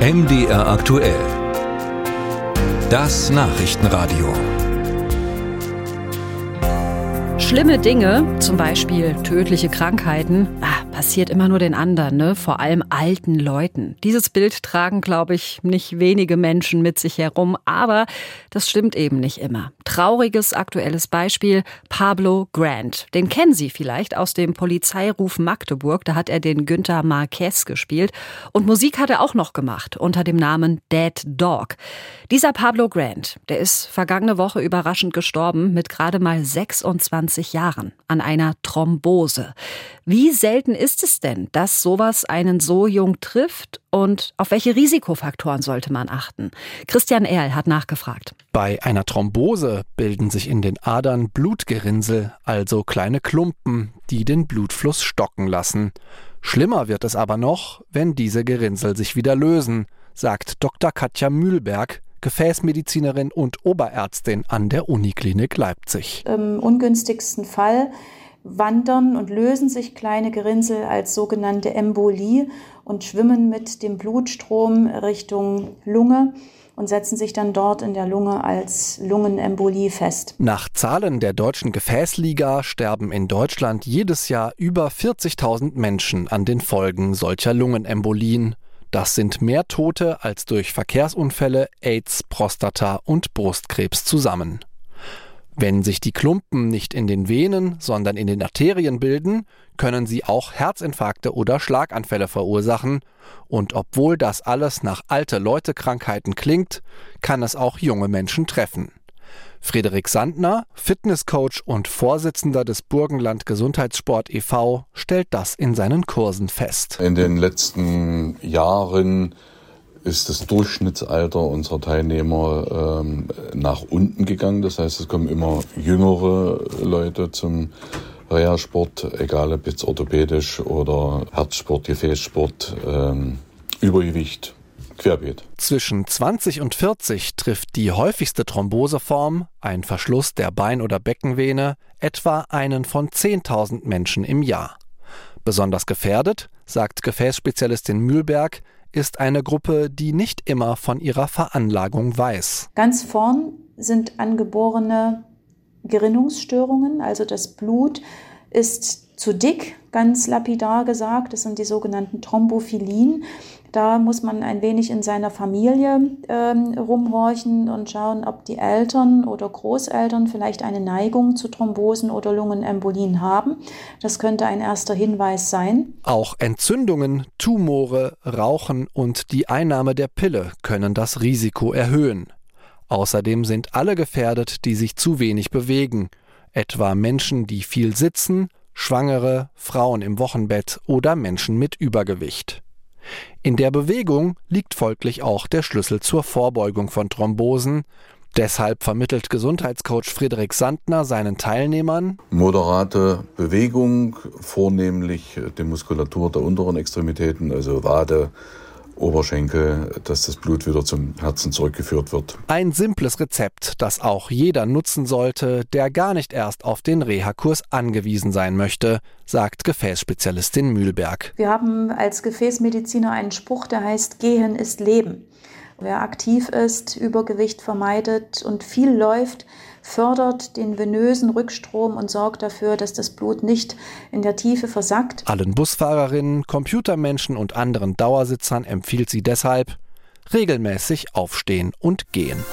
MDR aktuell. Das Nachrichtenradio. Schlimme Dinge, zum Beispiel tödliche Krankheiten, passiert immer nur den anderen, ne? vor allem alten Leuten. Dieses Bild tragen, glaube ich, nicht wenige Menschen mit sich herum, aber das stimmt eben nicht immer. Trauriges aktuelles Beispiel, Pablo Grant. Den kennen Sie vielleicht aus dem Polizeiruf Magdeburg, da hat er den Günther Marquez gespielt und Musik hat er auch noch gemacht unter dem Namen Dead Dog. Dieser Pablo Grant, der ist vergangene Woche überraschend gestorben mit gerade mal 26 Jahren an einer Thrombose. Wie selten ist es denn, dass sowas einen so jung trifft und auf welche Risikofaktoren sollte man achten? Christian Erl hat nachgefragt. Bei einer Thrombose bilden sich in den Adern Blutgerinnsel, also kleine Klumpen, die den Blutfluss stocken lassen. Schlimmer wird es aber noch, wenn diese Gerinnsel sich wieder lösen, sagt Dr. Katja Mühlberg, Gefäßmedizinerin und Oberärztin an der Uniklinik Leipzig. Im ungünstigsten Fall wandern und lösen sich kleine Gerinnsel als sogenannte Embolie und schwimmen mit dem Blutstrom Richtung Lunge und setzen sich dann dort in der Lunge als Lungenembolie fest. Nach Zahlen der Deutschen Gefäßliga sterben in Deutschland jedes Jahr über 40.000 Menschen an den Folgen solcher Lungenembolien. Das sind mehr Tote als durch Verkehrsunfälle, AIDS, Prostata und Brustkrebs zusammen. Wenn sich die Klumpen nicht in den Venen, sondern in den Arterien bilden, können sie auch Herzinfarkte oder Schlaganfälle verursachen. Und obwohl das alles nach alte Leute Krankheiten klingt, kann es auch junge Menschen treffen. Frederik Sandner, Fitnesscoach und Vorsitzender des Burgenland Gesundheitssport e.V., stellt das in seinen Kursen fest. In den letzten Jahren ist das Durchschnittsalter unserer Teilnehmer ähm, nach unten gegangen. Das heißt, es kommen immer jüngere Leute zum Reha-Sport, egal ob jetzt orthopädisch oder Herzsport, Gefäßsport, ähm, Übergewicht, querbeet. Zwischen 20 und 40 trifft die häufigste Thromboseform, ein Verschluss der Bein- oder Beckenvene, etwa einen von 10.000 Menschen im Jahr. Besonders gefährdet, sagt Gefäßspezialistin Mühlberg, ist eine Gruppe, die nicht immer von ihrer Veranlagung weiß. Ganz vorn sind angeborene Gerinnungsstörungen, also das Blut ist zu dick, ganz lapidar gesagt. Das sind die sogenannten Thrombophilien. Da muss man ein wenig in seiner Familie ähm, rumhorchen und schauen, ob die Eltern oder Großeltern vielleicht eine Neigung zu Thrombosen oder Lungenembolien haben. Das könnte ein erster Hinweis sein. Auch Entzündungen, Tumore, Rauchen und die Einnahme der Pille können das Risiko erhöhen. Außerdem sind alle gefährdet, die sich zu wenig bewegen, etwa Menschen, die viel sitzen, Schwangere, Frauen im Wochenbett oder Menschen mit Übergewicht. In der Bewegung liegt folglich auch der Schlüssel zur Vorbeugung von Thrombosen. Deshalb vermittelt Gesundheitscoach Friedrich Sandner seinen Teilnehmern moderate Bewegung, vornehmlich die Muskulatur der unteren Extremitäten, also Wade, Oberschenkel, dass das Blut wieder zum Herzen zurückgeführt wird. Ein simples Rezept, das auch jeder nutzen sollte, der gar nicht erst auf den Reha-Kurs angewiesen sein möchte, sagt Gefäßspezialistin Mühlberg. Wir haben als Gefäßmediziner einen Spruch, der heißt Gehen ist Leben. Wer aktiv ist, Übergewicht vermeidet und viel läuft, fördert den venösen Rückstrom und sorgt dafür, dass das Blut nicht in der Tiefe versackt. Allen Busfahrerinnen, Computermenschen und anderen Dauersitzern empfiehlt sie deshalb regelmäßig aufstehen und gehen.